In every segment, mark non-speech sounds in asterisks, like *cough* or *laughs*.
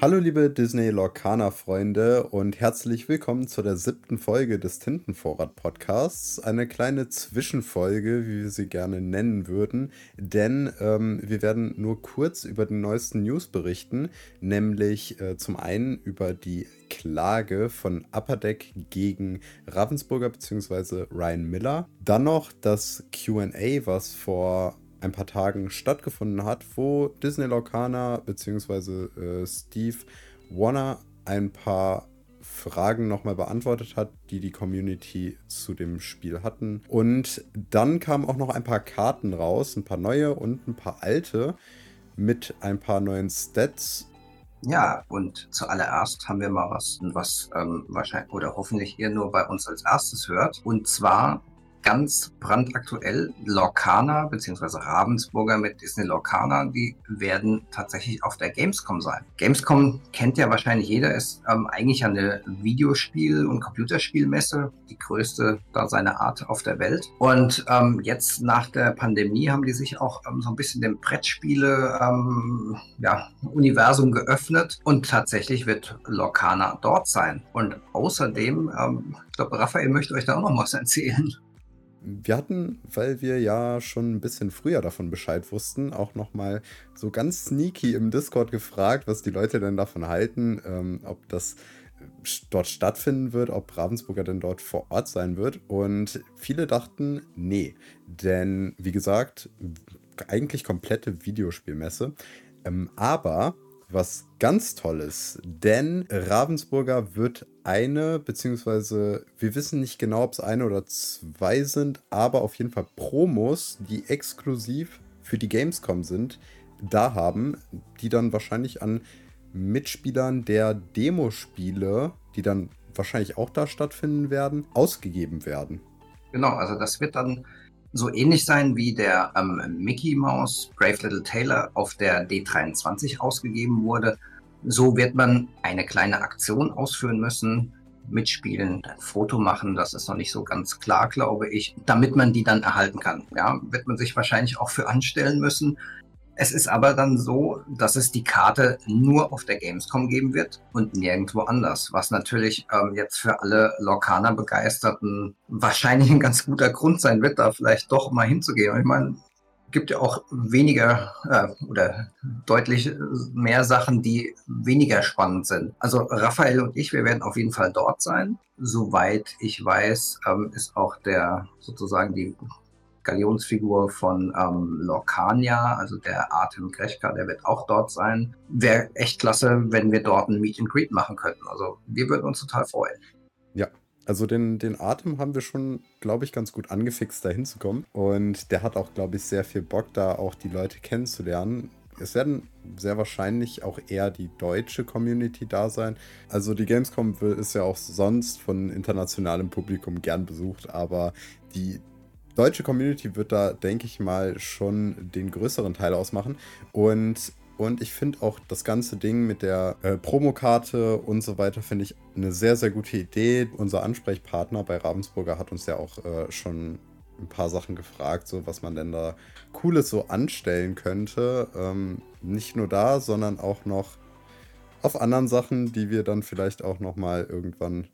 Hallo liebe Disney Lorcaner Freunde und herzlich willkommen zu der siebten Folge des Tintenvorrat Podcasts. Eine kleine Zwischenfolge, wie wir sie gerne nennen würden, denn ähm, wir werden nur kurz über den neuesten News berichten, nämlich äh, zum einen über die Klage von Upper Deck gegen Ravensburger bzw. Ryan Miller. Dann noch das QA, was vor ein paar Tagen stattgefunden hat, wo Disney Lorcaner bzw. Äh, Steve Warner ein paar Fragen nochmal beantwortet hat, die die Community zu dem Spiel hatten. Und dann kamen auch noch ein paar Karten raus, ein paar neue und ein paar alte mit ein paar neuen Stats. Ja, und zuallererst haben wir mal was, was ähm, wahrscheinlich oder hoffentlich ihr nur bei uns als erstes hört. Und zwar ganz brandaktuell Lorcaner bzw. Ravensburger mit Disney Lorcaner, die werden tatsächlich auf der Gamescom sein. Gamescom kennt ja wahrscheinlich jeder, ist ähm, eigentlich eine Videospiel- und Computerspielmesse, die größte da seiner Art auf der Welt. Und ähm, jetzt nach der Pandemie haben die sich auch ähm, so ein bisschen dem Brettspiele ähm, ja, geöffnet und tatsächlich wird Lorcaner dort sein. Und außerdem, ähm, ich glaube, Raphael möchte euch da auch noch was erzählen wir hatten, weil wir ja schon ein bisschen früher davon Bescheid wussten, auch nochmal so ganz sneaky im Discord gefragt, was die Leute denn davon halten, ähm, ob das dort stattfinden wird, ob Ravensburger denn dort vor Ort sein wird. Und viele dachten, nee. Denn, wie gesagt, eigentlich komplette Videospielmesse. Ähm, aber was ganz Tolles, denn Ravensburger wird eine, beziehungsweise wir wissen nicht genau, ob es eine oder zwei sind, aber auf jeden Fall Promos, die exklusiv für die Gamescom sind, da haben, die dann wahrscheinlich an Mitspielern der Demospiele, die dann wahrscheinlich auch da stattfinden werden, ausgegeben werden. Genau, also das wird dann so ähnlich sein wie der ähm, Mickey Mouse Brave Little Taylor auf der D23 ausgegeben wurde. So wird man eine kleine Aktion ausführen müssen, mitspielen, ein Foto machen, das ist noch nicht so ganz klar, glaube ich, damit man die dann erhalten kann. Ja, wird man sich wahrscheinlich auch für anstellen müssen. Es ist aber dann so, dass es die Karte nur auf der Gamescom geben wird und nirgendwo anders, was natürlich ähm, jetzt für alle Lorcaner-Begeisterten wahrscheinlich *laughs* ein ganz guter Grund sein wird, da vielleicht doch mal hinzugehen. Ich meine, gibt ja auch weniger äh, oder deutlich mehr Sachen, die weniger spannend sind. Also Raphael und ich, wir werden auf jeden Fall dort sein. Soweit ich weiß, ähm, ist auch der sozusagen die Galionsfigur von ähm, Lorcania, also der Artem Grechka, der wird auch dort sein. Wäre echt klasse, wenn wir dort ein Meet and Greet machen könnten. Also wir würden uns total freuen. Ja, also den, den Atem haben wir schon, glaube ich, ganz gut angefixt, da hinzukommen. Und der hat auch, glaube ich, sehr viel Bock, da auch die Leute kennenzulernen. Es werden sehr wahrscheinlich auch eher die deutsche Community da sein. Also die Gamescom ist ja auch sonst von internationalem Publikum gern besucht, aber die deutsche Community wird da, denke ich mal, schon den größeren Teil ausmachen. Und und ich finde auch das ganze Ding mit der äh, Promokarte und so weiter, finde ich eine sehr, sehr gute Idee. Unser Ansprechpartner bei Ravensburger hat uns ja auch äh, schon ein paar Sachen gefragt, so was man denn da Cooles so anstellen könnte. Ähm, nicht nur da, sondern auch noch auf anderen Sachen, die wir dann vielleicht auch nochmal irgendwann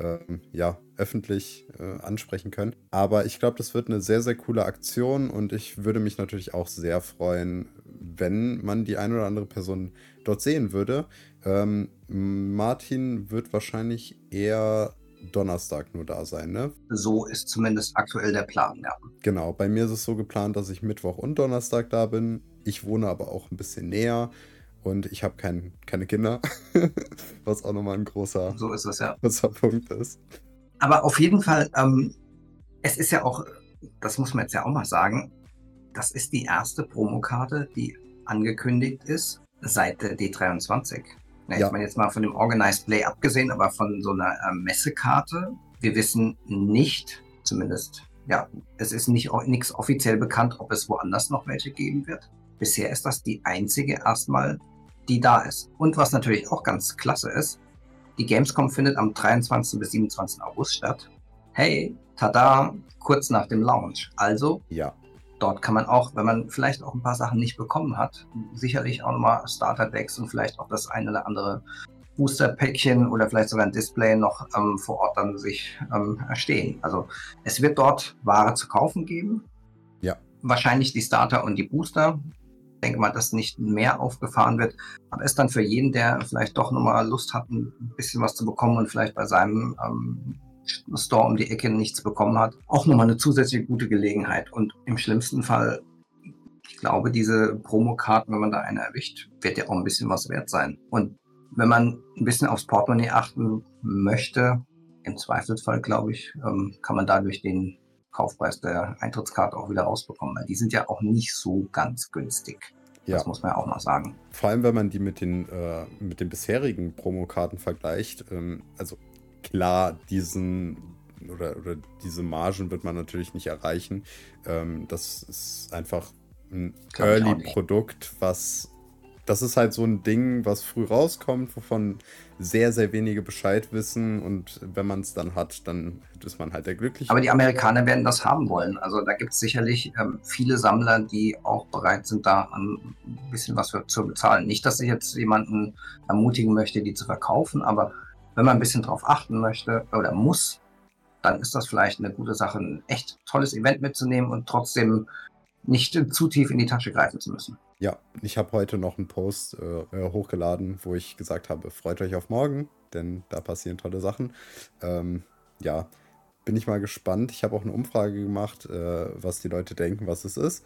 ähm, ja, öffentlich äh, ansprechen können. Aber ich glaube, das wird eine sehr, sehr coole Aktion und ich würde mich natürlich auch sehr freuen, wenn man die eine oder andere Person dort sehen würde. Ähm, Martin wird wahrscheinlich eher Donnerstag nur da sein, ne? So ist zumindest aktuell der Plan, ja. Genau, bei mir ist es so geplant, dass ich Mittwoch und Donnerstag da bin. Ich wohne aber auch ein bisschen näher und ich habe kein, keine Kinder, *laughs* was auch nochmal ein großer, so ist es, ja. großer Punkt ist. Aber auf jeden Fall, ähm, es ist ja auch, das muss man jetzt ja auch mal sagen, das ist die erste Promokarte, die angekündigt ist seit der D23. Ja, ja. Ich meine jetzt mal von dem Organized Play abgesehen, aber von so einer äh, Messekarte. Wir wissen nicht, zumindest, ja, es ist nicht nichts offiziell bekannt, ob es woanders noch welche geben wird. Bisher ist das die einzige erstmal, die da ist. Und was natürlich auch ganz klasse ist, die Gamescom findet am 23. bis 27. August statt. Hey, tada, kurz nach dem Launch. Also, ja. dort kann man auch, wenn man vielleicht auch ein paar Sachen nicht bekommen hat, sicherlich auch nochmal Starter-Decks und vielleicht auch das eine oder andere Booster-Päckchen oder vielleicht sogar ein Display noch ähm, vor Ort dann sich ähm, erstehen. Also es wird dort Ware zu kaufen geben. Ja. Wahrscheinlich die Starter und die Booster. Denke mal, dass nicht mehr aufgefahren wird. Aber es ist dann für jeden, der vielleicht doch nochmal Lust hat, ein bisschen was zu bekommen und vielleicht bei seinem ähm, Store um die Ecke nichts bekommen hat, auch nochmal eine zusätzliche gute Gelegenheit. Und im schlimmsten Fall, ich glaube, diese Promokarten, wenn man da eine erwischt, wird ja auch ein bisschen was wert sein. Und wenn man ein bisschen aufs Portemonnaie achten möchte, im Zweifelsfall, glaube ich, ähm, kann man dadurch den Kaufpreis der Eintrittskarte auch wieder rausbekommen, weil die sind ja auch nicht so ganz günstig. Ja. Das muss man ja auch mal sagen. Vor allem, wenn man die mit den, äh, mit den bisherigen Promokarten vergleicht. Ähm, also klar, diesen oder, oder diese Margen wird man natürlich nicht erreichen. Ähm, das ist einfach ein Early-Produkt, was das ist halt so ein Ding, was früh rauskommt, wovon sehr, sehr wenige Bescheid wissen. Und wenn man es dann hat, dann ist man halt der Glückliche. Aber die Amerikaner werden das haben wollen. Also da gibt es sicherlich ähm, viele Sammler, die auch bereit sind, da ein bisschen was für, zu bezahlen. Nicht, dass ich jetzt jemanden ermutigen möchte, die zu verkaufen, aber wenn man ein bisschen drauf achten möchte oder muss, dann ist das vielleicht eine gute Sache, ein echt tolles Event mitzunehmen und trotzdem nicht zu tief in die Tasche greifen zu müssen. Ja, ich habe heute noch einen Post äh, äh, hochgeladen, wo ich gesagt habe, freut euch auf morgen, denn da passieren tolle Sachen. Ähm, ja, bin ich mal gespannt. Ich habe auch eine Umfrage gemacht, äh, was die Leute denken, was es ist.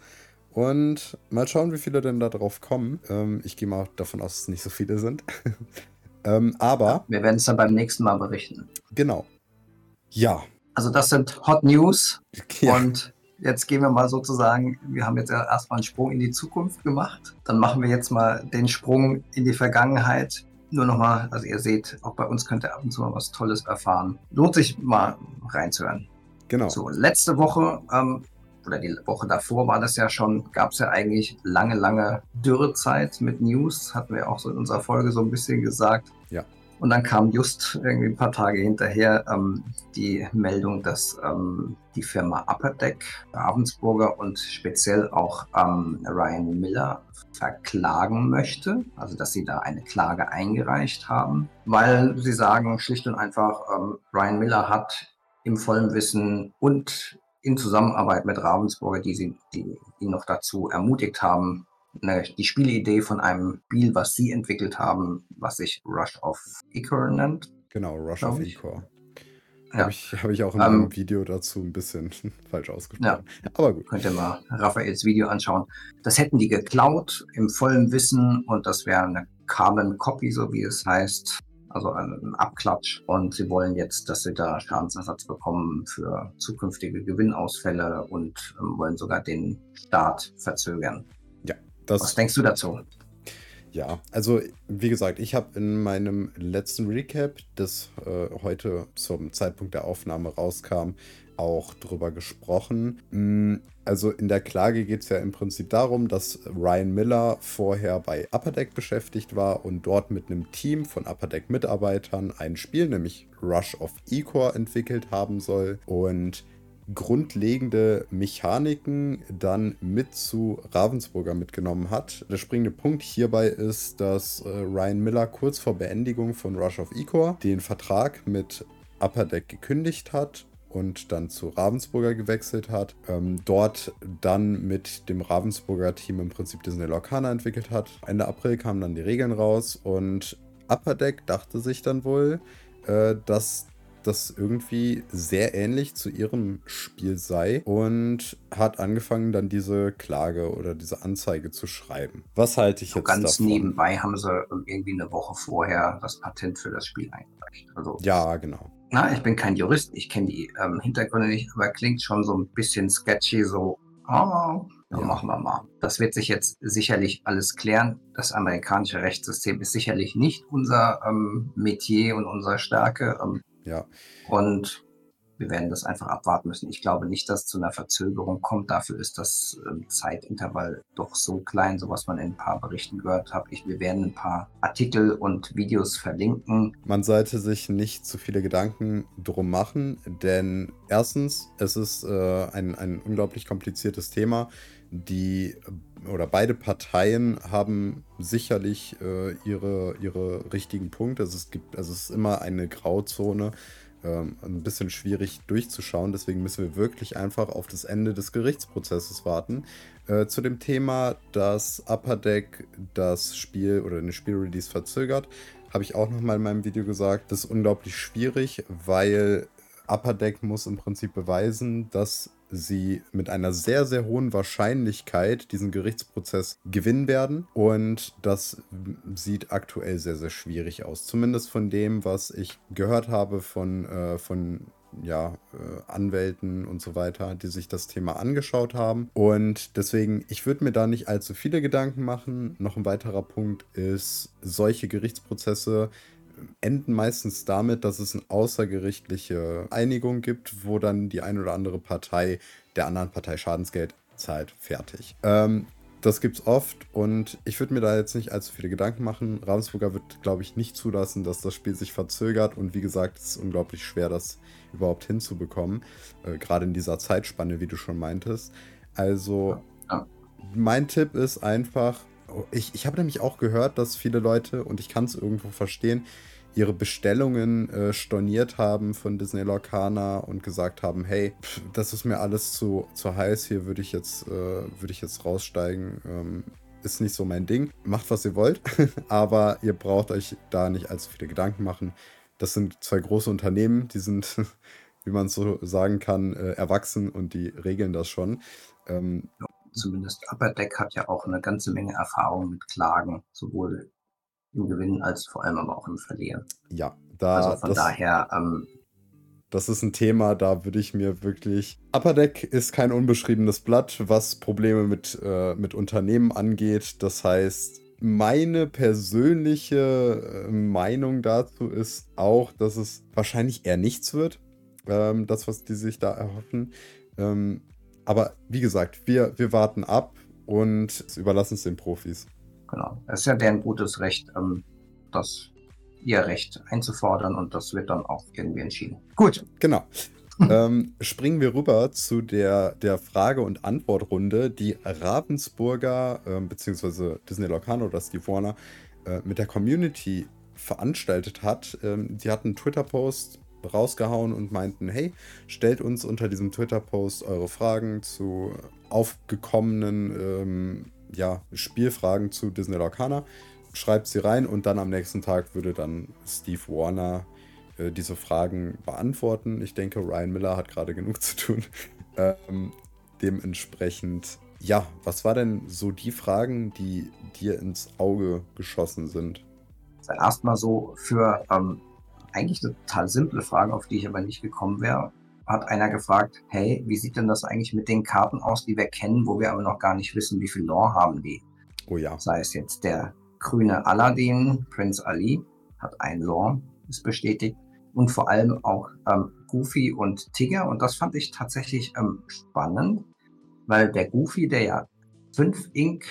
Und mal schauen, wie viele denn da drauf kommen. Ähm, ich gehe mal davon aus, dass es nicht so viele sind. *laughs* ähm, aber. Wir werden es dann beim nächsten Mal berichten. Genau. Ja. Also, das sind Hot News. Ja. Und Jetzt gehen wir mal sozusagen, wir haben jetzt erstmal einen Sprung in die Zukunft gemacht. Dann machen wir jetzt mal den Sprung in die Vergangenheit. Nur nochmal, also ihr seht, auch bei uns könnt ihr ab und zu mal was Tolles erfahren. Lohnt sich mal reinzuhören. Genau. So, letzte Woche ähm, oder die Woche davor war das ja schon, gab es ja eigentlich lange, lange Dürrezeit mit News. Hatten wir auch so in unserer Folge so ein bisschen gesagt. Ja. Und dann kam just irgendwie ein paar Tage hinterher ähm, die Meldung, dass ähm, die Firma Upper Deck, Ravensburger und speziell auch ähm, Ryan Miller verklagen möchte. Also dass sie da eine Klage eingereicht haben, weil sie sagen schlicht und einfach, ähm, Ryan Miller hat im vollen Wissen und in Zusammenarbeit mit Ravensburger, die, sie, die ihn noch dazu ermutigt haben, eine, die Spielidee von einem Spiel, was sie entwickelt haben, was sich Rush of Icor nennt. Genau, Rush of Icor. Ja. Habe ich, hab ich auch in ähm, einem Video dazu ein bisschen *laughs* falsch ausgesprochen. Ja. Aber gut. Könnt ihr mal Raphaels Video anschauen. Das hätten die geklaut im vollen Wissen und das wäre eine Carbon Copy, so wie es heißt. Also ein Abklatsch. Und sie wollen jetzt, dass sie da Schadensersatz bekommen für zukünftige Gewinnausfälle und ähm, wollen sogar den Start verzögern. Das, Was denkst du dazu? Ja, also wie gesagt, ich habe in meinem letzten Recap, das äh, heute zum Zeitpunkt der Aufnahme rauskam, auch drüber gesprochen. Mm, also in der Klage geht es ja im Prinzip darum, dass Ryan Miller vorher bei Upper Deck beschäftigt war und dort mit einem Team von Upper Deck Mitarbeitern ein Spiel, nämlich Rush of Ecor, entwickelt haben soll. Und grundlegende Mechaniken dann mit zu Ravensburger mitgenommen hat. Der springende Punkt hierbei ist, dass äh, Ryan Miller kurz vor Beendigung von Rush of Ecor den Vertrag mit Upper Deck gekündigt hat und dann zu Ravensburger gewechselt hat. Ähm, dort dann mit dem Ravensburger Team im Prinzip Disney Lorcana entwickelt hat. Ende April kamen dann die Regeln raus und Upper Deck dachte sich dann wohl, äh, dass das irgendwie sehr ähnlich zu ihrem Spiel sei und hat angefangen, dann diese Klage oder diese Anzeige zu schreiben. Was halte ich so jetzt ganz davon? nebenbei haben sie irgendwie eine Woche vorher das Patent für das Spiel eingereicht. Also, ja, genau. Na, ich bin kein Jurist, ich kenne die ähm, Hintergründe nicht, aber klingt schon so ein bisschen sketchy, so, oh, ja. machen wir mal. Das wird sich jetzt sicherlich alles klären. Das amerikanische Rechtssystem ist sicherlich nicht unser ähm, Metier und unsere Stärke. Ähm, ja. Und wir werden das einfach abwarten müssen. Ich glaube nicht, dass es zu einer Verzögerung kommt. Dafür ist das ähm, Zeitintervall doch so klein, so was man in ein paar Berichten gehört hat. Ich, wir werden ein paar Artikel und Videos verlinken. Man sollte sich nicht zu viele Gedanken drum machen, denn erstens, es ist äh, ein, ein unglaublich kompliziertes Thema. Die oder beide Parteien haben sicherlich äh, ihre, ihre richtigen Punkte. Also es gibt, also es ist immer eine Grauzone ähm, ein bisschen schwierig durchzuschauen. Deswegen müssen wir wirklich einfach auf das Ende des Gerichtsprozesses warten. Äh, zu dem Thema, dass Upper Deck das Spiel oder den Spielrelease verzögert, habe ich auch nochmal in meinem Video gesagt, das ist unglaublich schwierig, weil Upper Deck muss im Prinzip beweisen, dass sie mit einer sehr, sehr hohen Wahrscheinlichkeit diesen Gerichtsprozess gewinnen werden. Und das sieht aktuell sehr, sehr schwierig aus. Zumindest von dem, was ich gehört habe von, äh, von ja, äh, Anwälten und so weiter, die sich das Thema angeschaut haben. Und deswegen, ich würde mir da nicht allzu viele Gedanken machen. Noch ein weiterer Punkt ist, solche Gerichtsprozesse enden meistens damit, dass es eine außergerichtliche Einigung gibt, wo dann die eine oder andere Partei der anderen Partei Schadensgeld zahlt. Fertig. Ähm, das es oft und ich würde mir da jetzt nicht allzu viele Gedanken machen. Ravensburger wird, glaube ich, nicht zulassen, dass das Spiel sich verzögert und wie gesagt, es ist unglaublich schwer, das überhaupt hinzubekommen. Äh, Gerade in dieser Zeitspanne, wie du schon meintest. Also, ja. mein Tipp ist einfach, ich, ich habe nämlich auch gehört, dass viele Leute, und ich kann es irgendwo verstehen, ihre Bestellungen äh, storniert haben von Disney Lorcana und gesagt haben, hey, pff, das ist mir alles zu, zu heiß, hier würde ich jetzt, äh, würde ich jetzt raussteigen. Ähm, ist nicht so mein Ding. Macht, was ihr wollt, *laughs* aber ihr braucht euch da nicht allzu viele Gedanken machen. Das sind zwei große Unternehmen, die sind, *laughs* wie man so sagen kann, äh, erwachsen und die regeln das schon. Ähm, zumindest Upper Deck hat ja auch eine ganze Menge Erfahrung mit Klagen, sowohl im Gewinnen als vor allem aber auch im Verlieren. Ja, da. Also von das, daher. Ähm, das ist ein Thema, da würde ich mir wirklich. Upper Deck ist kein unbeschriebenes Blatt, was Probleme mit, äh, mit Unternehmen angeht. Das heißt, meine persönliche äh, Meinung dazu ist auch, dass es wahrscheinlich eher nichts wird. Ähm, das, was die sich da erhoffen. Ähm, aber wie gesagt, wir, wir warten ab und überlassen es den Profis. Genau. Es ist ja deren gutes Recht, ähm, das ihr Recht einzufordern und das wird dann auch irgendwie entschieden. Gut. Genau. *laughs* ähm, springen wir rüber zu der, der Frage- und Antwortrunde, die Ravensburger äh, bzw. Disney Locano oder Steve Warner äh, mit der Community veranstaltet hat. Ähm, die hatten einen Twitter-Post rausgehauen und meinten, hey, stellt uns unter diesem Twitter-Post eure Fragen zu aufgekommenen ähm, ja, Spielfragen zu Disney Lorcana. Schreibt sie rein und dann am nächsten Tag würde dann Steve Warner äh, diese Fragen beantworten. Ich denke, Ryan Miller hat gerade genug zu tun. *laughs* ähm, dementsprechend, ja, was war denn so die Fragen, die dir ins Auge geschossen sind? Erstmal so für ähm, eigentlich eine total simple Frage, auf die ich aber nicht gekommen wäre. Hat einer gefragt, hey, wie sieht denn das eigentlich mit den Karten aus, die wir kennen, wo wir aber noch gar nicht wissen, wie viel Lore haben die? Oh ja. Sei es jetzt der grüne Aladdin, Prince Ali, hat ein Lore, ist bestätigt. Und vor allem auch ähm, Goofy und Tigger. Und das fand ich tatsächlich ähm, spannend, weil der Goofy, der ja 5 Ink,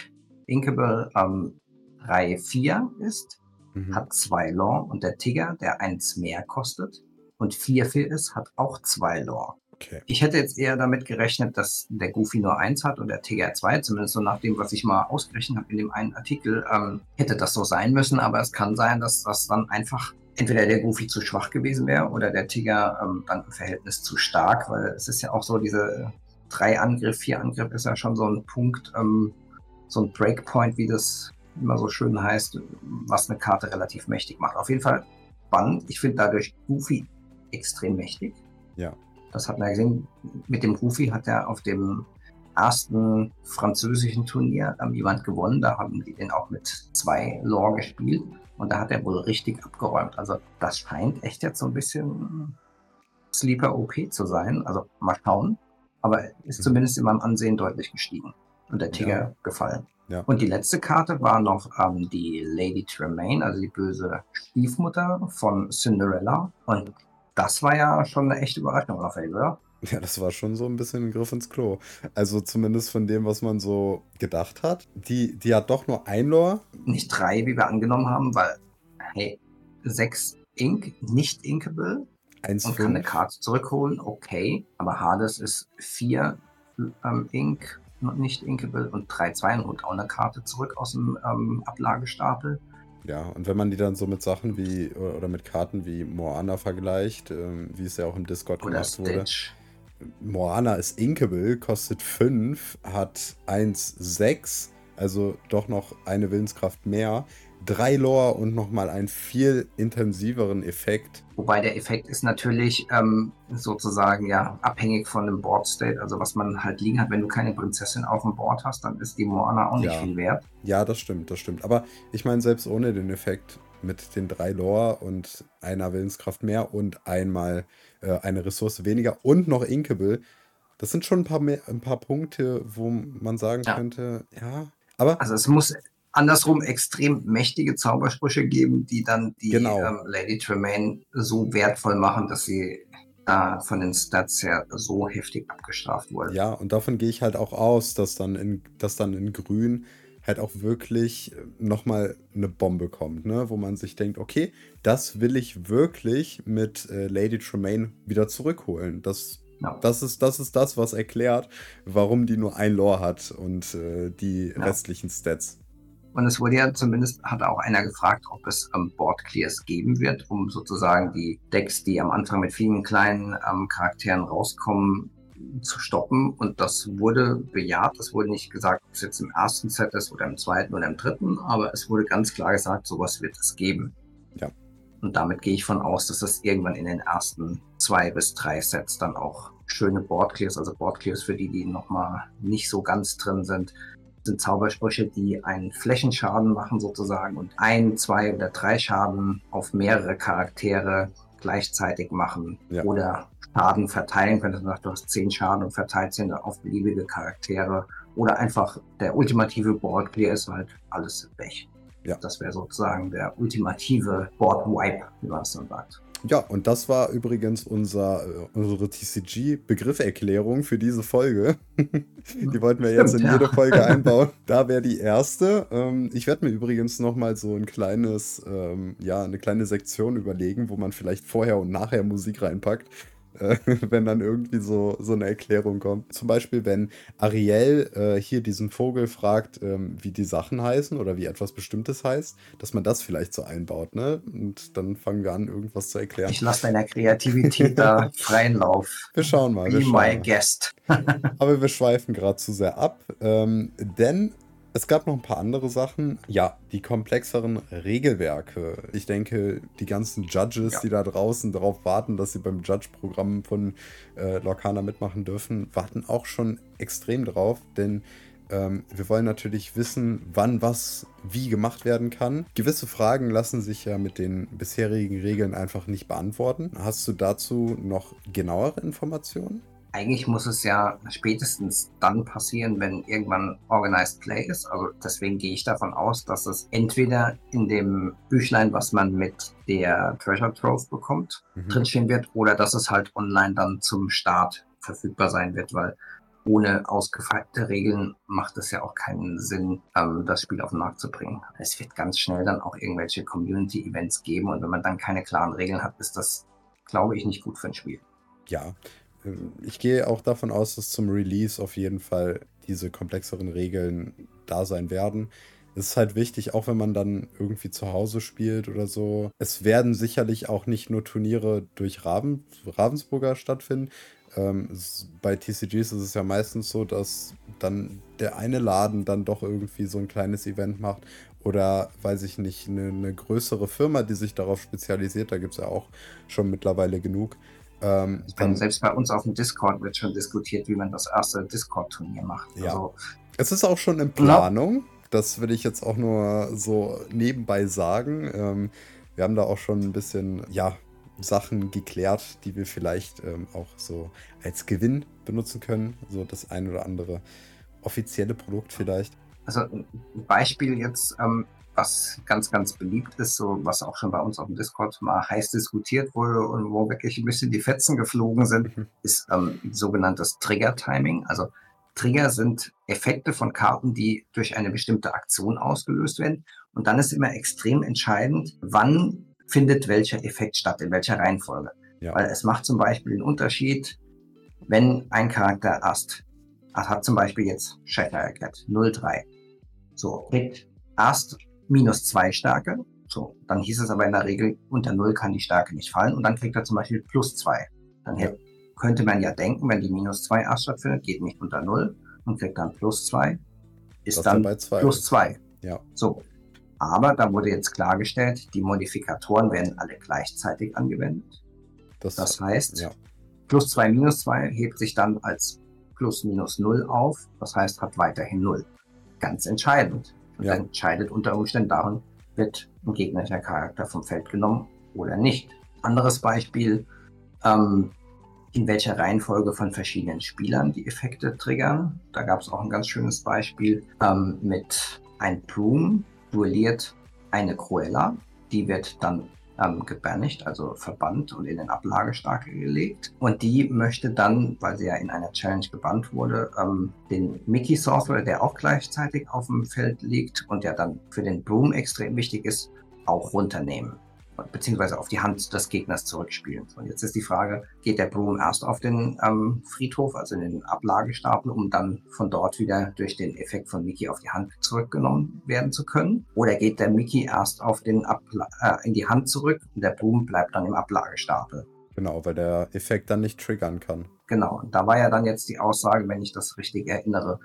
Inkable ähm, 3-4 ist, mhm. hat zwei Lore und der Tigger, der eins mehr kostet und vier viel ist, hat auch zwei Lore. Okay. Ich hätte jetzt eher damit gerechnet, dass der Goofy nur eins hat und der Tiger zwei, zumindest so nach dem, was ich mal ausgerechnet habe in dem einen Artikel, ähm, hätte das so sein müssen, aber es kann sein, dass das dann einfach entweder der Goofy zu schwach gewesen wäre oder der Tiger ähm, dann im Verhältnis zu stark, weil es ist ja auch so, diese drei Angriff, vier Angriff ist ja schon so ein Punkt, ähm, so ein Breakpoint, wie das immer so schön heißt, was eine Karte relativ mächtig macht. Auf jeden Fall spannend. Ich finde dadurch Goofy extrem mächtig. Ja. Das hat man gesehen. Mit dem Goofy hat er auf dem ersten französischen Turnier ähm, jemand gewonnen. Da haben die den auch mit zwei Lore gespielt. Und da hat er wohl richtig abgeräumt. Also das scheint echt jetzt so ein bisschen Sleeper OP zu sein. Also mal schauen. Aber ist mhm. zumindest in meinem Ansehen deutlich gestiegen. Und der Tiger ja. gefallen. Ja. Und die letzte Karte war noch ähm, die Lady Tremaine, also die böse Stiefmutter von Cinderella. Und das war ja schon eine echte Überraschung, Raphael, oder? Ja, das war schon so ein bisschen ein Griff ins Klo. Also zumindest von dem, was man so gedacht hat. Die, die hat doch nur ein Lore. Nicht drei, wie wir angenommen haben, weil, hey, sechs Ink, nicht inkable. 1, und 5. kann eine Karte zurückholen, okay. Aber Hades ist vier ähm, Ink, nicht inkable und 3-2 und holt auch eine Karte zurück aus dem ähm, Ablagestapel. Ja, und wenn man die dann so mit Sachen wie oder mit Karten wie Moana vergleicht, ähm, wie es ja auch im Discord oder gemacht Stitch. wurde. Moana ist inkable, kostet 5, hat 1, 6, also doch noch eine Willenskraft mehr drei Lore und nochmal einen viel intensiveren Effekt. Wobei der Effekt ist natürlich ähm, sozusagen ja abhängig von dem Board State, also was man halt liegen hat. Wenn du keine Prinzessin auf dem Board hast, dann ist die Moana auch nicht ja. viel wert. Ja, das stimmt, das stimmt. Aber ich meine, selbst ohne den Effekt mit den drei Lore und einer Willenskraft mehr und einmal äh, eine Ressource weniger und noch Inkable, das sind schon ein paar, mehr, ein paar Punkte, wo man sagen ja. könnte, ja, aber. Also es muss andersrum extrem mächtige Zaubersprüche geben, die dann die genau. ähm, Lady Tremaine so wertvoll machen, dass sie da von den Stats her so heftig abgestraft wurde. Ja, und davon gehe ich halt auch aus, dass dann in, dass dann in Grün halt auch wirklich nochmal eine Bombe kommt, ne? wo man sich denkt, okay, das will ich wirklich mit äh, Lady Tremaine wieder zurückholen. Das, ja. das, ist, das ist das, was erklärt, warum die nur ein Lore hat und äh, die ja. restlichen Stats. Und es wurde ja zumindest, hat auch einer gefragt, ob es ähm, Board Clears geben wird, um sozusagen die Decks, die am Anfang mit vielen kleinen ähm, Charakteren rauskommen, zu stoppen. Und das wurde bejaht. Es wurde nicht gesagt, ob es jetzt im ersten Set ist oder im zweiten oder im dritten, aber es wurde ganz klar gesagt, sowas wird es geben. Ja. Und damit gehe ich von aus, dass es irgendwann in den ersten zwei bis drei Sets dann auch schöne Board Clears, also Board Clears für die, die nochmal nicht so ganz drin sind, sind Zaubersprüche, die einen Flächenschaden machen sozusagen und ein, zwei oder drei Schaden auf mehrere Charaktere gleichzeitig machen ja. oder Schaden verteilen können. Also du hast zehn Schaden und verteilt sie auf beliebige Charaktere oder einfach der ultimative Board Clear ist halt alles weg. Ja. Das wäre sozusagen der ultimative Board Wipe, wie man es dann sagt. Ja, und das war übrigens unser, äh, unsere TCG-Begrifferklärung für diese Folge. *laughs* die wollten wir jetzt in jede Folge *laughs* einbauen. Da wäre die erste. Ähm, ich werde mir übrigens nochmal so ein kleines, ähm, ja, eine kleine Sektion überlegen, wo man vielleicht vorher und nachher Musik reinpackt. Äh, *laughs* wenn dann irgendwie so, so eine Erklärung kommt. Zum Beispiel, wenn Ariel äh, hier diesen Vogel fragt, ähm, wie die Sachen heißen oder wie etwas Bestimmtes heißt, dass man das vielleicht so einbaut, ne? Und dann fangen wir an, irgendwas zu erklären. Ich lasse deiner Kreativität da *laughs* freien Lauf. Wir schauen mal. Be my mal. guest. Aber wir schweifen gerade zu sehr ab, ähm, denn es gab noch ein paar andere Sachen. Ja, die komplexeren Regelwerke. Ich denke, die ganzen Judges, ja. die da draußen darauf warten, dass sie beim Judge-Programm von äh, Lorcana mitmachen dürfen, warten auch schon extrem drauf, denn ähm, wir wollen natürlich wissen, wann was wie gemacht werden kann. Gewisse Fragen lassen sich ja mit den bisherigen Regeln einfach nicht beantworten. Hast du dazu noch genauere Informationen? Eigentlich muss es ja spätestens dann passieren, wenn irgendwann Organized Play ist. Also deswegen gehe ich davon aus, dass es entweder in dem Büchlein, was man mit der Treasure Trove bekommt, mhm. drinstehen wird, oder dass es halt online dann zum Start verfügbar sein wird, weil ohne ausgefeilte Regeln macht es ja auch keinen Sinn, ähm, das Spiel auf den Markt zu bringen. Es wird ganz schnell dann auch irgendwelche Community-Events geben und wenn man dann keine klaren Regeln hat, ist das, glaube ich, nicht gut für ein Spiel. Ja, ich gehe auch davon aus, dass zum Release auf jeden Fall diese komplexeren Regeln da sein werden. Es ist halt wichtig, auch wenn man dann irgendwie zu Hause spielt oder so. Es werden sicherlich auch nicht nur Turniere durch Raven, Ravensburger stattfinden. Ähm, bei TCGs ist es ja meistens so, dass dann der eine Laden dann doch irgendwie so ein kleines Event macht. Oder, weiß ich nicht, eine, eine größere Firma, die sich darauf spezialisiert. Da gibt es ja auch schon mittlerweile genug. Ähm, meine, selbst bei uns auf dem Discord wird schon diskutiert, wie man das erste Discord-Turnier macht. Ja. Also, es ist auch schon in Planung. Das will ich jetzt auch nur so nebenbei sagen. Ähm, wir haben da auch schon ein bisschen, ja, Sachen geklärt, die wir vielleicht ähm, auch so als Gewinn benutzen können. So das ein oder andere offizielle Produkt vielleicht. Also ein Beispiel jetzt, ähm, was ganz, ganz beliebt ist, so was auch schon bei uns auf dem Discord mal heiß diskutiert wurde und wo wirklich ein bisschen die Fetzen geflogen sind, mhm. ist ähm, sogenanntes Trigger-Timing. Also Trigger sind Effekte von Karten, die durch eine bestimmte Aktion ausgelöst werden. Und dann ist immer extrem entscheidend, wann findet welcher Effekt statt, in welcher Reihenfolge. Ja. Weil es macht zum Beispiel einen Unterschied, wenn ein Charakter erst, hat zum Beispiel jetzt Shatter Cat 03, so, kriegt erst minus zwei Stärke, so, dann hieß es aber in der Regel, unter 0 kann die Stärke nicht fallen und dann kriegt er zum Beispiel plus zwei. Dann ja. könnte man ja denken, wenn die minus zwei erst stattfindet, geht nicht unter 0 und kriegt dann plus zwei, ist das dann plus zwei. Ja. So. Aber da wurde jetzt klargestellt, die Modifikatoren werden alle gleichzeitig angewendet. Das, das heißt, ja. plus 2 minus 2 hebt sich dann als plus minus 0 auf. Das heißt, hat weiterhin 0. Ganz entscheidend. Und ja. entscheidet unter Umständen darin, wird ein gegnerischer Charakter vom Feld genommen oder nicht. Anderes Beispiel, ähm, in welcher Reihenfolge von verschiedenen Spielern die Effekte triggern. Da gab es auch ein ganz schönes Beispiel ähm, mit ein Broom duelliert eine Cruella. Die wird dann ähm, gebannigt, also verbannt und in den Ablagestapel gelegt. Und die möchte dann, weil sie ja in einer Challenge gebannt wurde, ähm, den Mickey Sorcerer, der auch gleichzeitig auf dem Feld liegt und der dann für den Broom extrem wichtig ist, auch runternehmen beziehungsweise auf die Hand des Gegners zurückspielen. Und jetzt ist die Frage, geht der Broom erst auf den ähm, Friedhof, also in den Ablagestapel, um dann von dort wieder durch den Effekt von Mickey auf die Hand zurückgenommen werden zu können? Oder geht der Mickey erst auf den Abla äh, in die Hand zurück und der Broom bleibt dann im Ablagestapel? Genau, weil der Effekt dann nicht triggern kann. Genau, und da war ja dann jetzt die Aussage, wenn ich das richtig erinnere,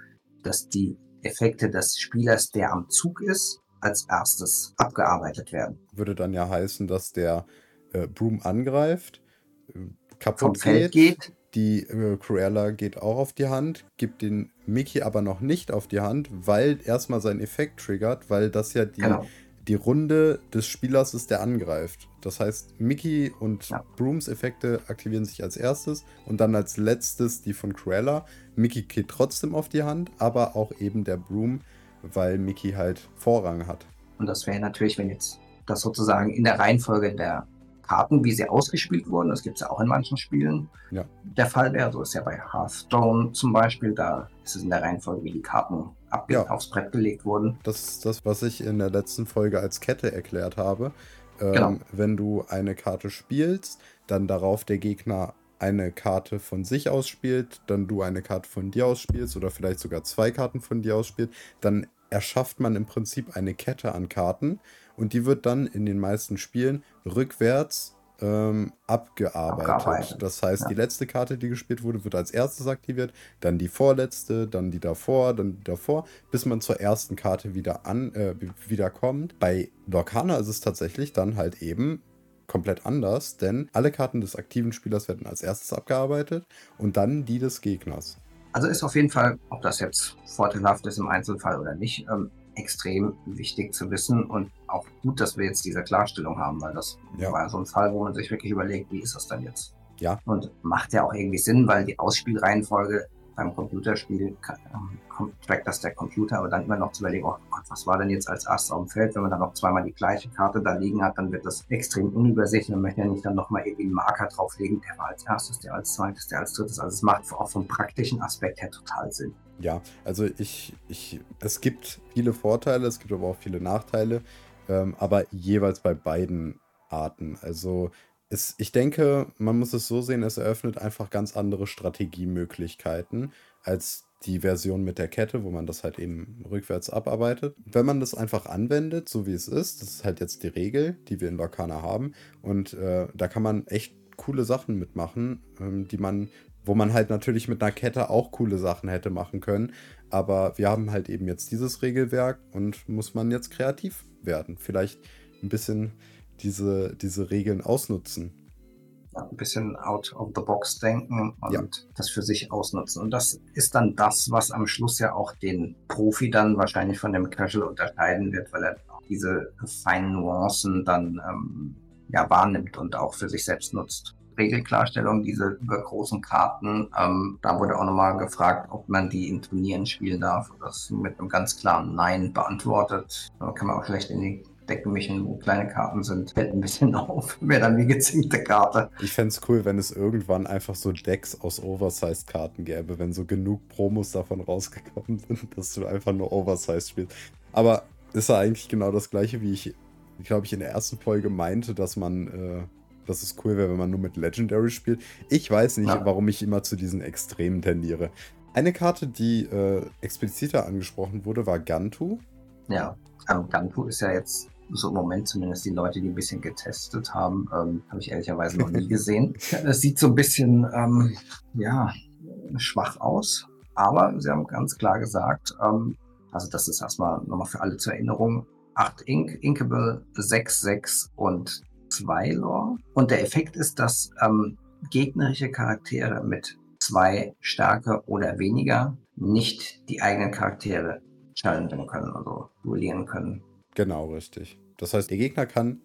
dass die Effekte des Spielers, der am Zug ist, als erstes abgearbeitet werden. Würde dann ja heißen, dass der äh, Broom angreift, äh, kaputt Vom Feld geht. geht. Die äh, Cruella geht auch auf die Hand, gibt den Mickey aber noch nicht auf die Hand, weil erstmal sein Effekt triggert, weil das ja die, genau. die Runde des Spielers ist, der angreift. Das heißt, Mickey und ja. Brooms Effekte aktivieren sich als erstes und dann als letztes die von Cruella. Mickey geht trotzdem auf die Hand, aber auch eben der Broom weil Mickey halt Vorrang hat. Und das wäre natürlich, wenn jetzt das sozusagen in der Reihenfolge der Karten, wie sie ausgespielt wurden, das gibt es ja auch in manchen Spielen, ja. der Fall wäre. So ist ja bei Hearthstone zum Beispiel, da ist es in der Reihenfolge, wie die Karten ja. aufs Brett gelegt wurden. Das ist das, was ich in der letzten Folge als Kette erklärt habe. Ähm, genau. Wenn du eine Karte spielst, dann darauf der Gegner eine Karte von sich ausspielt, dann du eine Karte von dir ausspielst oder vielleicht sogar zwei Karten von dir ausspielt, dann erschafft man im Prinzip eine Kette an Karten und die wird dann in den meisten Spielen rückwärts ähm, abgearbeitet. abgearbeitet. Das heißt, ja. die letzte Karte, die gespielt wurde, wird als erstes aktiviert, dann die vorletzte, dann die davor, dann die davor, bis man zur ersten Karte wieder an äh, wieder kommt. Bei Lorcana ist es tatsächlich dann halt eben komplett anders, denn alle Karten des aktiven Spielers werden als erstes abgearbeitet und dann die des Gegners. Also ist auf jeden Fall, ob das jetzt vorteilhaft ist im Einzelfall oder nicht, ähm, extrem wichtig zu wissen und auch gut, dass wir jetzt diese Klarstellung haben, weil das ja. war so ein Fall, wo man sich wirklich überlegt, wie ist das denn jetzt? Ja. Und macht ja auch irgendwie Sinn, weil die Ausspielreihenfolge beim Computerspiel ähm, trackt das der Computer, aber dann immer noch zu überlegen, oh Gott, was war denn jetzt als erstes auf dem Feld? Wenn man dann noch zweimal die gleiche Karte da liegen hat, dann wird das extrem unübersichtlich. Man möchte ja nicht dann nochmal irgendwie einen Marker drauflegen, der war als erstes, der als zweites, der als drittes. Also es macht auch vom praktischen Aspekt her total Sinn. Ja, also ich, ich, es gibt viele Vorteile, es gibt aber auch viele Nachteile, ähm, aber jeweils bei beiden Arten. Also es, ich denke, man muss es so sehen, es eröffnet einfach ganz andere Strategiemöglichkeiten als die Version mit der Kette, wo man das halt eben rückwärts abarbeitet. Wenn man das einfach anwendet, so wie es ist, das ist halt jetzt die Regel, die wir in Lorcana haben. Und äh, da kann man echt coole Sachen mitmachen, ähm, die man, wo man halt natürlich mit einer Kette auch coole Sachen hätte machen können. Aber wir haben halt eben jetzt dieses Regelwerk und muss man jetzt kreativ werden. Vielleicht ein bisschen diese, diese Regeln ausnutzen. ein bisschen out of the box denken und ja. das für sich ausnutzen. Und das ist dann das, was am Schluss ja auch den Profi dann wahrscheinlich von dem Casual unterscheiden wird, weil er diese feinen Nuancen dann ähm, ja, wahrnimmt und auch für sich selbst nutzt. Regelklarstellung, diese über großen Karten. Ähm, da wurde auch nochmal gefragt, ob man die in Turnieren spielen darf. Das mit einem ganz klaren Nein beantwortet. Da kann man auch schlecht in die Decken mischen, wo kleine Karten sind. Fällt ein bisschen *laughs* auf. Wäre dann wie gezinkte Karte. Ich fände es cool, wenn es irgendwann einfach so Decks aus Oversized-Karten gäbe, wenn so genug Promos davon rausgekommen *laughs* sind, dass du einfach nur Oversized spielst. Aber ist ja eigentlich genau das gleiche, wie ich, glaube ich, in der ersten Folge meinte, dass man, äh, dass es cool wäre, wenn man nur mit Legendary spielt. Ich weiß nicht, ja. warum ich immer zu diesen Extremen tendiere. Eine Karte, die äh, expliziter angesprochen wurde, war Gantu. Ja, ähm, Gantu ist ja jetzt so im Moment zumindest die Leute, die ein bisschen getestet haben, ähm, habe ich ehrlicherweise noch nie *laughs* gesehen. Es sieht so ein bisschen, ähm, ja, schwach aus, aber sie haben ganz klar gesagt, ähm, also das ist erstmal nochmal für alle zur Erinnerung. 8 Ink, Inkable, 6, 6 und 2 Lore. Und der Effekt ist, dass ähm, gegnerische Charaktere mit 2 Stärke oder weniger nicht die eigenen Charaktere challengen können, also duellieren können. Genau, richtig. Das heißt, der Gegner kann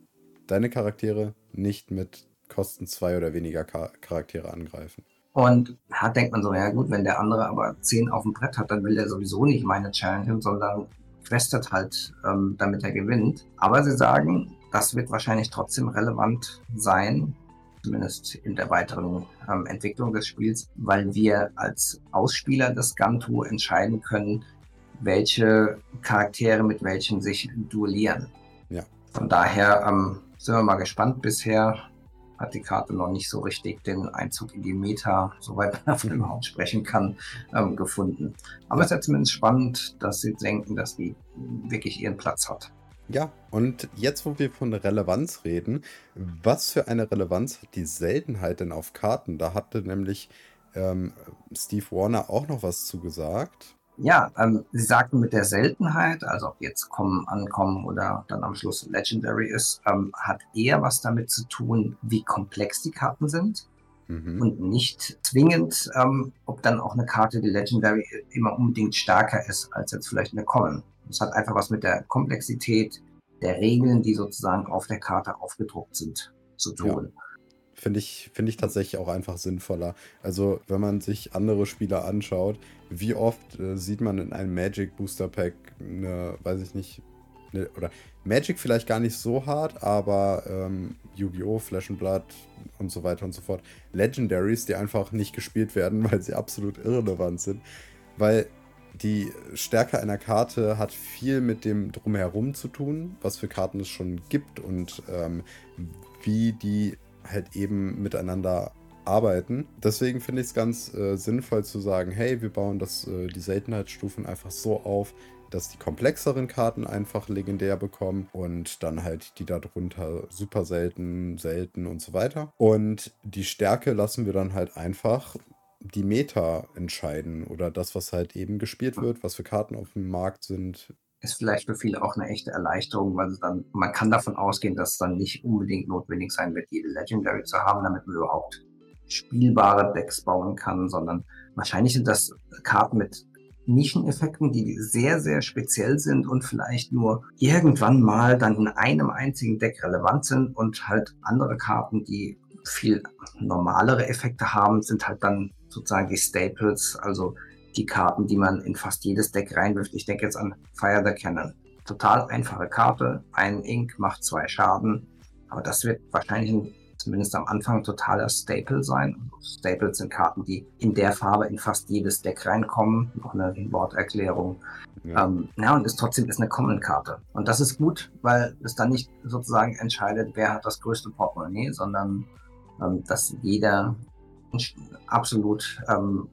deine Charaktere nicht mit Kosten 2 oder weniger Charaktere angreifen. Und da denkt man so, ja gut, wenn der andere aber zehn auf dem Brett hat, dann will er sowieso nicht meine Challenge, sondern questet halt, ähm, damit er gewinnt. Aber sie sagen, das wird wahrscheinlich trotzdem relevant sein, zumindest in der weiteren ähm, Entwicklung des Spiels, weil wir als Ausspieler des Gantu entscheiden können, welche Charaktere mit welchen sich duellieren. Ja. Von daher ähm, sind wir mal gespannt. Bisher hat die Karte noch nicht so richtig den Einzug in die Meta, soweit man davon überhaupt sprechen kann, ähm, gefunden. Aber es ist ja zumindest spannend, dass sie denken, dass die wirklich ihren Platz hat. Ja, und jetzt, wo wir von Relevanz reden, was für eine Relevanz hat die Seltenheit denn auf Karten? Da hatte nämlich ähm, Steve Warner auch noch was zugesagt. Ja, ähm, Sie sagten mit der Seltenheit, also ob jetzt kommen, ankommen oder dann am Schluss Legendary ist, ähm, hat eher was damit zu tun, wie komplex die Karten sind. Mhm. Und nicht zwingend, ähm, ob dann auch eine Karte, die Legendary immer unbedingt stärker ist als jetzt vielleicht eine Common. Das hat einfach was mit der Komplexität der Regeln, die sozusagen auf der Karte aufgedruckt sind, zu tun. Ja. Finde ich, find ich tatsächlich auch einfach sinnvoller. Also, wenn man sich andere Spieler anschaut, wie oft äh, sieht man in einem Magic Booster Pack eine, weiß ich nicht, eine, oder Magic vielleicht gar nicht so hart, aber ähm, Yu-Gi-Oh!, Flash and Blood und so weiter und so fort. Legendaries, die einfach nicht gespielt werden, *laughs* weil sie absolut irrelevant sind. Weil die Stärke einer Karte hat viel mit dem Drumherum zu tun, was für Karten es schon gibt und ähm, wie die halt eben miteinander arbeiten. Deswegen finde ich es ganz äh, sinnvoll zu sagen, hey, wir bauen das, äh, die Seltenheitsstufen einfach so auf, dass die komplexeren Karten einfach legendär bekommen und dann halt die darunter super selten, selten und so weiter. Und die Stärke lassen wir dann halt einfach die Meta entscheiden oder das, was halt eben gespielt wird, was für Karten auf dem Markt sind, ist vielleicht für viele auch eine echte Erleichterung, weil dann, man kann davon ausgehen, dass es dann nicht unbedingt notwendig sein wird, jede Legendary zu haben, damit man überhaupt spielbare Decks bauen kann, sondern wahrscheinlich sind das Karten mit Nischeneffekten, die sehr, sehr speziell sind und vielleicht nur irgendwann mal dann in einem einzigen Deck relevant sind und halt andere Karten, die viel normalere Effekte haben, sind halt dann sozusagen die Staples, also die Karten, die man in fast jedes Deck reinwirft. Ich denke jetzt an Fire the Cannon. Total einfache Karte, ein Ink macht zwei Schaden, aber das wird wahrscheinlich ein, zumindest am Anfang totaler Staple sein. Staples sind Karten, die in der Farbe in fast jedes Deck reinkommen. Noch eine Worterklärung. Ja. Ähm, ja, und ist trotzdem ist eine Common-Karte. Und das ist gut, weil es dann nicht sozusagen entscheidet, wer hat das größte Portemonnaie, sondern ähm, dass jeder absolut ähm,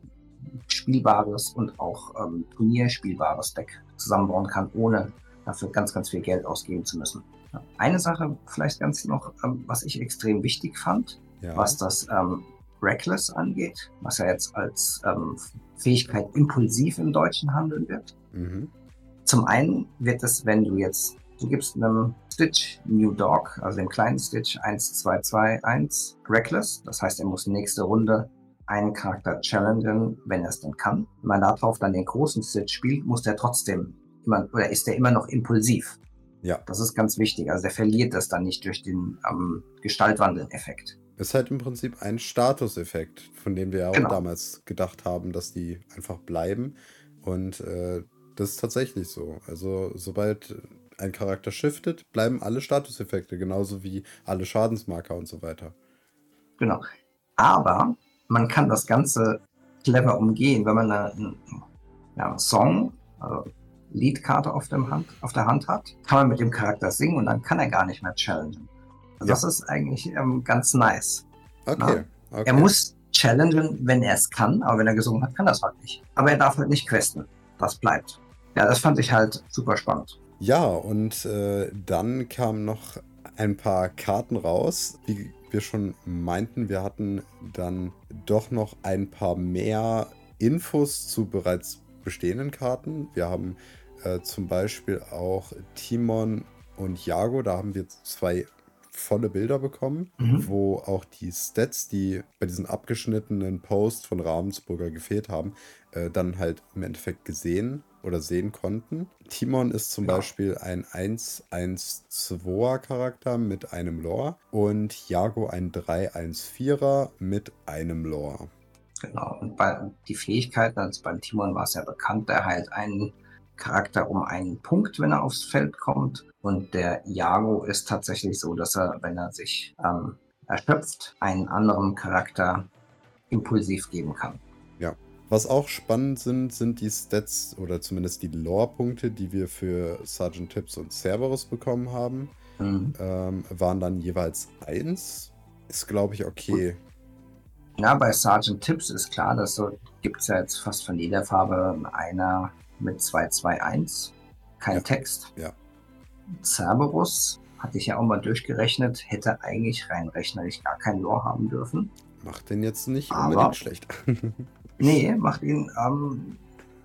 spielbares und auch ähm, turnierspielbares Deck zusammenbauen kann, ohne dafür ganz, ganz viel Geld ausgeben zu müssen. Eine Sache vielleicht ganz noch, ähm, was ich extrem wichtig fand, ja. was das ähm, Reckless angeht, was ja jetzt als ähm, Fähigkeit impulsiv im Deutschen handeln wird. Mhm. Zum einen wird es, wenn du jetzt, du gibst einem Stitch New Dog, also dem kleinen Stitch 1, 2, 2, 1 Reckless, das heißt, er muss nächste Runde einen Charakter challengen, wenn er es denn kann. Wenn man darauf dann den großen Stitch spielt, muss der trotzdem immer, oder ist der immer noch impulsiv. Ja. Das ist ganz wichtig. Also der verliert das dann nicht durch den ähm, Gestaltwandeln-Effekt. Ist halt im Prinzip ein Statuseffekt, von dem wir ja auch Genau. damals gedacht haben, dass die einfach bleiben. Und äh, das ist tatsächlich so. Also, sobald ein Charakter shiftet, bleiben alle Statuseffekte, genauso wie alle Schadensmarker und so weiter. Genau. Aber man kann das Ganze clever umgehen, wenn man eine, ja, einen Song, also Leadkarte auf, dem Hand, auf der Hand hat, kann man mit dem Charakter singen und dann kann er gar nicht mehr challengen. Also Ja. Das ist eigentlich ähm, ganz nice. Okay. okay. Er muss challengen, wenn er es kann, aber wenn er gesungen hat, kann er es halt nicht. Aber er darf halt nicht questen. Das bleibt. Ja, das fand ich halt super spannend. Ja, und äh, dann kamen noch ein paar Karten raus. Wie wir schon meinten, wir hatten dann doch noch ein paar mehr Infos zu bereits bestehenden Karten. Wir haben äh, zum Beispiel auch Timon und Jago, da haben wir zwei volle Bilder bekommen, Mhm. wo auch die Stats, die bei diesen abgeschnittenen Post von Ravensburger gefehlt haben, äh, dann halt im Endeffekt gesehen oder sehen konnten. Timon ist zum Ja. Beispiel ein 1-1-2er Charakter mit einem Lore und Jago ein 3-1-4er mit einem Lore. Genau. Und bei die Fähigkeiten, also beim Timon war es ja bekannt, der heilt einen Charakter um einen Punkt, wenn er aufs Feld kommt. Und der Jago ist tatsächlich so, dass er, wenn er sich ähm, erschöpft, einen anderen Charakter impulsiv geben kann. Was auch spannend sind, sind die Stats oder zumindest die Lore-Punkte, die wir für Sergeant Tips und Cerberus bekommen haben. Mhm. Ähm, waren dann jeweils 1. Ist, glaube ich, okay. Ja, bei Sergeant Tips ist klar, dass so gibt es ja jetzt fast von jeder Farbe einer mit 221. Kein Ja. Text. Ja. Cerberus hatte ich ja auch mal durchgerechnet, hätte eigentlich rein rechnerisch gar kein Lore haben dürfen. Macht den jetzt nicht Aber- unbedingt schlecht. *laughs* Nee, macht ihn ähm,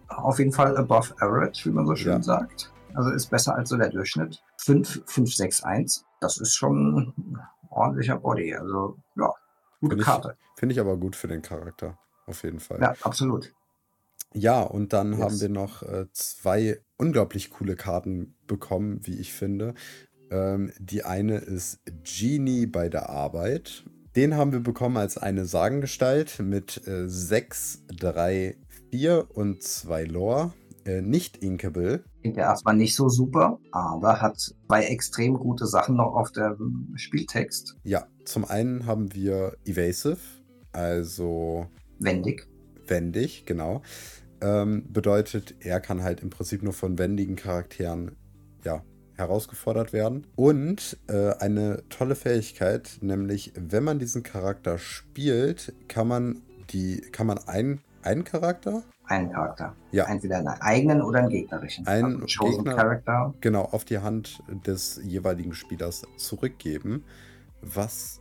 auf jeden Fall above average, wie man so schön Ja. sagt. Also ist besser als so der Durchschnitt. 5, 5, 6, 1, das ist schon ein ordentlicher Body. Also ja, gute Finde ich- Karte. Finde ich aber gut für den Charakter. Auf jeden Fall. Ja, absolut. Ja, und dann Yes. haben wir noch äh, zwei unglaublich coole Karten bekommen, wie ich finde. Ähm, die eine ist Genie bei der Arbeit. Den haben wir bekommen als eine Sagengestalt mit äh, 6, 3, 4 und 2 Lore. Äh, nicht inkable. Klingt ja erstmal nicht so super, aber hat zwei extrem gute Sachen noch auf dem Spieltext. Ja, zum einen haben wir Evasive, also Wendig. wendig, genau. Ähm, bedeutet, er kann halt im Prinzip nur von wendigen Charakteren ja, herausgefordert werden. Und äh, eine tolle Fähigkeit, nämlich wenn man diesen Charakter spielt, kann man die, kann man einen, einen Charakter, Einen Charakter. Ja. Entweder einen eigenen oder einen gegnerischen. Einen also Gegner- Character. genau auf die Hand des jeweiligen Spielers zurückgeben, was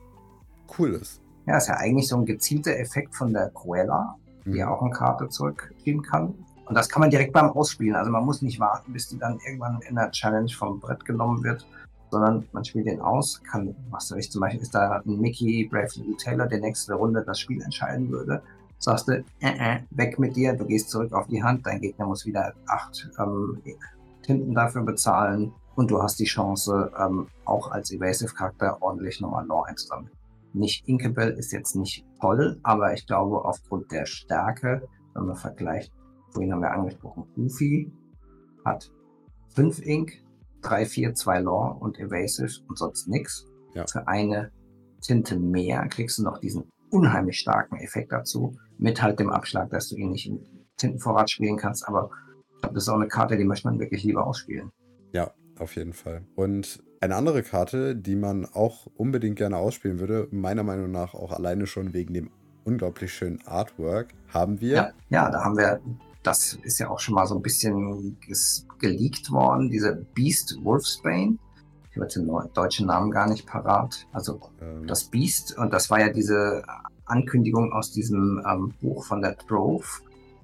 cool ist. Ja, ist ja eigentlich so ein gezielter Effekt von der Cruella, die Mhm. auch eine Karte zurückgeben kann. Und das kann man direkt beim Ausspielen. Also man muss nicht warten, bis die dann irgendwann in der Challenge vom Brett genommen wird, sondern man spielt den aus. Kann, was weiß ich, zum Beispiel ist da ein Mickey, Brave Little Taylor, der nächste Runde das Spiel entscheiden würde. Sagst du, äh, äh, weg mit dir, du gehst zurück auf die Hand, dein Gegner muss wieder acht ähm, Tinten dafür bezahlen und du hast die Chance, ähm, auch als Evasive-Charakter ordentlich nochmal Lore einzusammeln. Nicht Inkable ist jetzt nicht toll, aber ich glaube, aufgrund der Stärke, wenn man vergleicht, vorhin haben wir angesprochen, Goofy hat 5 Ink, 3, 4, 2 Lore und Evasive und sonst nix. Ja. Für eine Tinte mehr kriegst du noch diesen unheimlich starken Effekt dazu, mit halt dem Abschlag, dass du ihn nicht im Tintenvorrat spielen kannst, aber ich glaube, das ist auch eine Karte, die möchte man wirklich lieber ausspielen. Ja, auf jeden Fall. Und eine andere Karte, die man auch unbedingt gerne ausspielen würde, meiner Meinung nach auch alleine schon wegen dem unglaublich schönen Artwork, haben wir. Ja, ja, da haben wir, das ist ja auch schon mal so ein bisschen geleakt worden, diese Beast Wolfsbane. Ich habe jetzt den deutschen Namen gar nicht parat. Also ähm, das Beast, und das war ja diese Ankündigung aus diesem ähm, Buch von der Trove,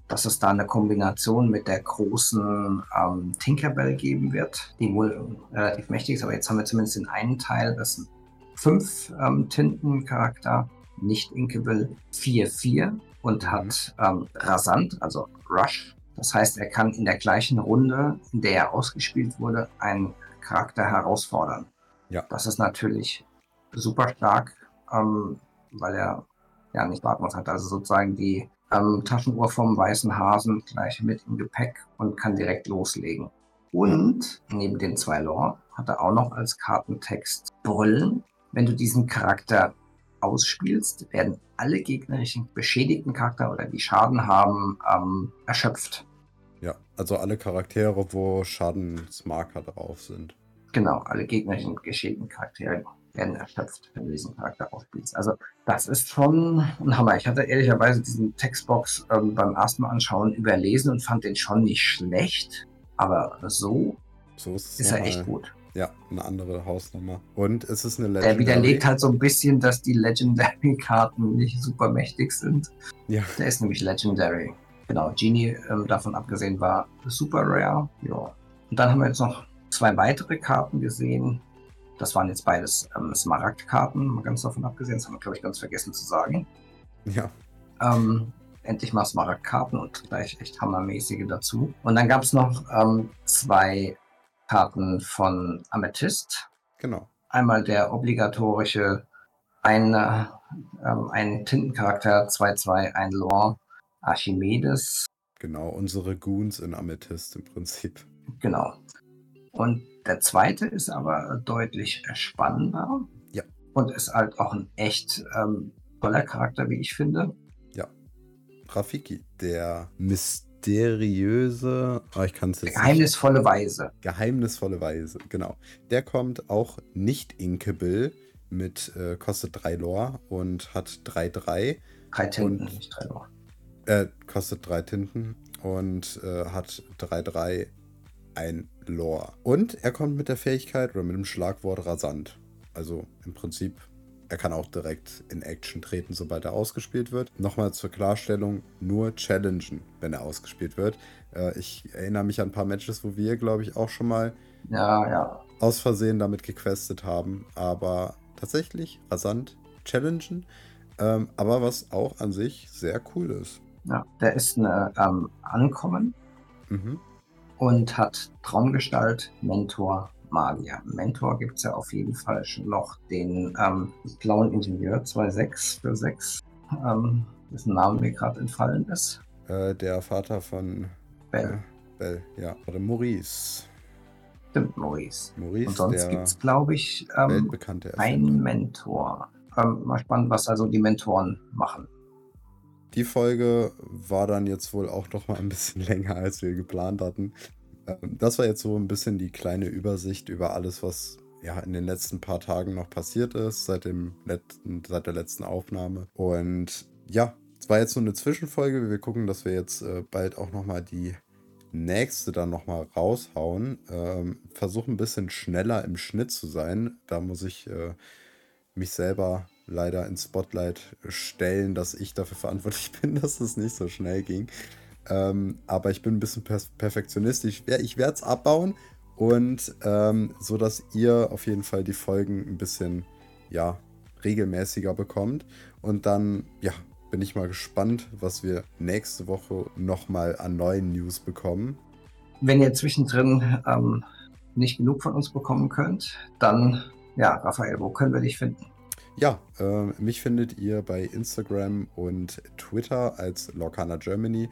dass es da eine Kombination mit der großen ähm, Tinkerbell geben wird, die wohl relativ mächtig ist, aber jetzt haben wir zumindest den einen Teil, das sind fünf ähm, Tintencharakter, nicht Inkable, 4-4 und Mhm. hat ähm, Rasant, also Rush. Das heißt, er kann in der gleichen Runde, in der er ausgespielt wurde, einen Charakter herausfordern. Ja. Das ist natürlich super stark. Ähm, weil er ja nicht muss. Hat also sozusagen die ähm, Taschenuhr vom weißen Hasen gleich mit im Gepäck und kann direkt loslegen. Und neben den zwei Lore hat er auch noch als Kartentext Brüllen. Wenn du diesen Charakter ausspielst, werden alle gegnerischen beschädigten Charakter oder die Schaden haben, ähm, erschöpft. Ja, also alle Charaktere, wo Schadensmarker drauf sind. Genau, alle gegnerischen geschädigten Charaktere werden erschöpft, wenn du diesen Charakter aufspielst. Also das ist schon ein Hammer. Ich hatte ehrlicherweise diesen Textbox ähm, beim ersten Mal anschauen überlesen und fand den schon nicht schlecht. Aber so, so ist, ist er echt gut. Ja, eine andere Hausnummer. Und es ist eine Legendary. Der widerlegt halt so ein bisschen, dass die Legendary-Karten nicht super mächtig sind. Ja. Der ist nämlich Legendary. Genau, Genie, ähm, davon abgesehen, war super rare. Ja. Und dann haben wir jetzt noch zwei weitere Karten gesehen. Das waren jetzt beides ähm, Smaragd-Karten, mal ganz davon abgesehen. Das haben wir, glaube ich, ganz vergessen zu sagen. Ja. Ähm, endlich mal Smaragd-Karten und gleich echt hammermäßige dazu. Und dann gab es noch ähm, zwei Karten von Amethyst. Genau. Einmal der obligatorische ein, äh, ein Tintencharakter 2-2, ein Lore, Archimedes. Genau, unsere Goons in Amethyst im Prinzip. Genau. Und der zweite ist aber deutlich spannender. Ja. Und ist halt auch ein echt ähm, toller Charakter, wie ich finde. Ja. Rafiki, der Mist mysteriöse, oh, ich kann es Geheimnisvolle nicht. Weise. Geheimnisvolle Weise, genau. Der kommt auch nicht inkable mit, äh, kostet 3 Lore und hat 3-3. Drei Tinten, und, nicht 3 Lore. Äh, kostet 3 Tinten und äh, hat 3-3 ein Lore. Und er kommt mit der Fähigkeit oder mit dem Schlagwort rasant. Also im Prinzip er kann auch direkt in Action treten, sobald er ausgespielt wird. Nochmal zur Klarstellung, nur challengen, wenn er ausgespielt wird. Äh, ich erinnere mich an ein paar Matches, wo wir, glaube ich, auch schon mal ja, ja. aus Versehen damit gequestet haben. Aber tatsächlich rasant challengen. Ähm, aber was auch an sich sehr cool ist. Ja, der ist eine ähm, Ankommen mhm. und hat Traumgestalt, Mentor, Magier. Mentor gibt es ja auf jeden Fall schon noch den ähm, blauen Ingenieur 2.6 für 6, ähm, dessen Name mir gerade entfallen ist. Äh, der Vater von Bell. Äh, Bell, ja. Oder Maurice. Stimmt, Maurice. Maurice Und sonst gibt es, glaube ich, ähm, einen Mentor. Ähm, mal spannend, was also die Mentoren machen. Die Folge war dann jetzt wohl auch noch mal ein bisschen *laughs* länger, als wir geplant hatten. Ähm, das war jetzt so ein bisschen die kleine Übersicht über alles, was ja in den letzten paar Tagen noch passiert ist, seit, dem letzten, seit der letzten Aufnahme. Und ja, es war jetzt so eine Zwischenfolge. Wir gucken, dass wir jetzt äh, bald auch nochmal die nächste dann nochmal raushauen. Ähm, Versuche ein bisschen schneller im Schnitt zu sein. Da muss ich äh, mich selber leider ins Spotlight stellen, dass ich dafür verantwortlich *laughs* bin, dass es nicht so schnell ging. Ähm, aber ich bin ein bisschen per perfektionistisch. Ich werde es abbauen und ähm, so, dass ihr auf jeden Fall die Folgen ein bisschen, ja, regelmäßiger bekommt. Und dann, ja, bin ich mal gespannt, was wir nächste Woche nochmal an neuen News bekommen. Wenn ihr zwischendrin ähm, nicht genug von uns bekommen könnt, dann, ja, Raphael, wo können wir dich finden? Ja, äh, mich findet ihr bei Instagram und Twitter als Lorcana Germany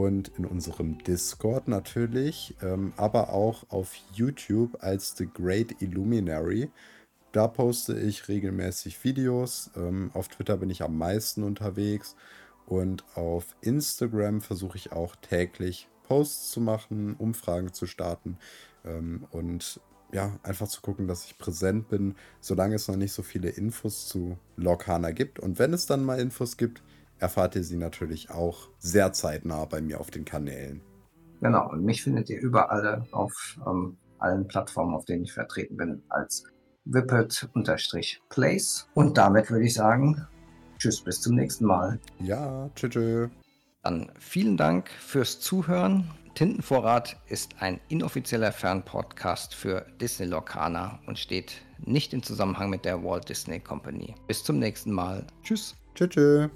und in unserem Discord natürlich, ähm, aber auch auf YouTube als The Great Illuminary. Da poste ich regelmäßig Videos. Ähm, auf Twitter bin ich am meisten unterwegs und auf Instagram versuche ich auch täglich Posts zu machen, Umfragen zu starten ähm, und ja, einfach zu gucken, dass ich präsent bin, solange es noch nicht so viele Infos zu Lorcana gibt. Und wenn es dann mal Infos gibt, erfahrt ihr sie natürlich auch sehr zeitnah bei mir auf den Kanälen. Genau, und mich findet ihr überall auf ähm, allen Plattformen, auf denen ich vertreten bin, als Whippet-Place. Und damit würde ich sagen, tschüss, bis zum nächsten Mal. Ja, tschüss. Dann vielen Dank fürs Zuhören. Tintenvorrat ist ein inoffizieller Fernpodcast für Disney Lorcaner und steht nicht im Zusammenhang mit der Walt Disney Company. Bis zum nächsten Mal. Tschüss. Tschüss. tschüss.